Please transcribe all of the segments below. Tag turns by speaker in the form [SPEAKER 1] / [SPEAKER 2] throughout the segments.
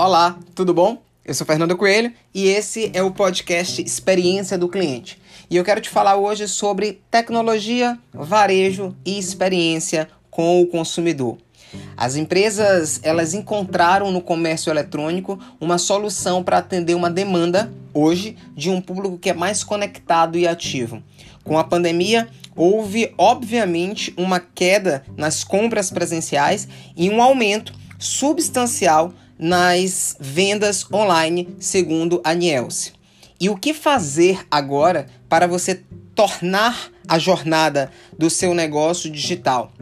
[SPEAKER 1] Olá, tudo bom? Eu sou Fernando Coelho e esse é o podcast Experiência do Cliente. E eu quero te falar hoje sobre tecnologia, varejo e experiência com o consumidor. As empresas, elas encontraram no comércio eletrônico uma solução para atender uma demanda hoje de um público que é mais conectado e ativo. Com a pandemia, houve obviamente uma queda nas compras presenciais e um aumento substancial nas vendas online, segundo a Nielsen. E o que fazer agora para você tornar a jornada do seu negócio digital?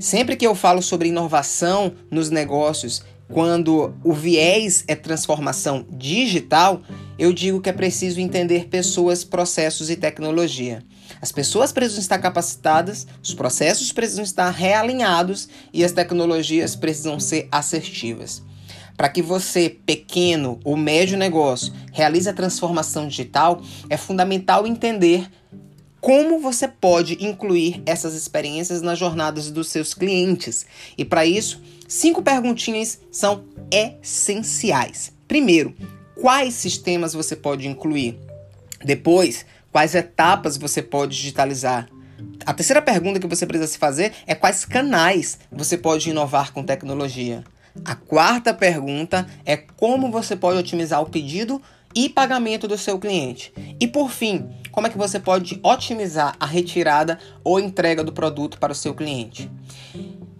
[SPEAKER 1] Sempre que eu falo sobre inovação nos negócios, quando o viés é transformação digital, eu digo que é preciso entender pessoas, processos e tecnologia. As pessoas precisam estar capacitadas, os processos precisam estar realinhados e as tecnologias precisam ser assertivas. Para que você, pequeno ou médio negócio, realize a transformação digital, é fundamental entender como você pode incluir essas experiências nas jornadas dos seus clientes. E para isso, cinco perguntinhas são essenciais. Primeiro, quais sistemas você pode incluir? Depois, quais etapas você pode digitalizar? A terceira pergunta que você precisa se fazer é quais canais você pode inovar com tecnologia. A quarta pergunta é como você pode otimizar o pedido e pagamento do seu cliente. E por fim, como é que você pode otimizar a retirada ou entrega do produto para o seu cliente.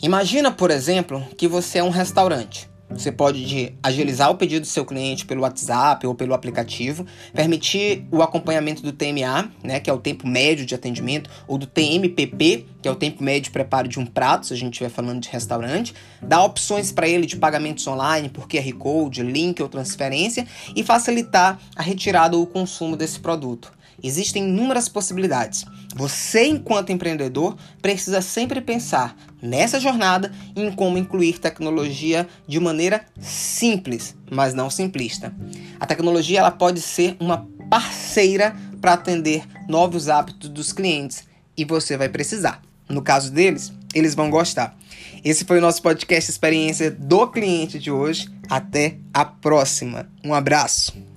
[SPEAKER 1] Imagina, por exemplo, que você é um restaurante. Você pode agilizar o pedido do seu cliente pelo WhatsApp ou pelo aplicativo, permitir o acompanhamento do TMA, né, que é o tempo médio de atendimento, ou do TMPP, que é o tempo médio de preparo de um prato, se a gente estiver falando de restaurante, dar opções para ele de pagamentos online por QR Code, link ou transferência e facilitar a retirada ou o consumo desse produto. Existem inúmeras possibilidades. Você, enquanto empreendedor, precisa sempre pensar nessa jornada em como incluir tecnologia de maneira simples, mas não simplista. A tecnologia ela pode ser uma parceira para atender novos hábitos dos clientes e você vai precisar. No caso deles, eles vão gostar. Esse foi o nosso podcast Experiência do Cliente de hoje. Até a próxima. Um abraço.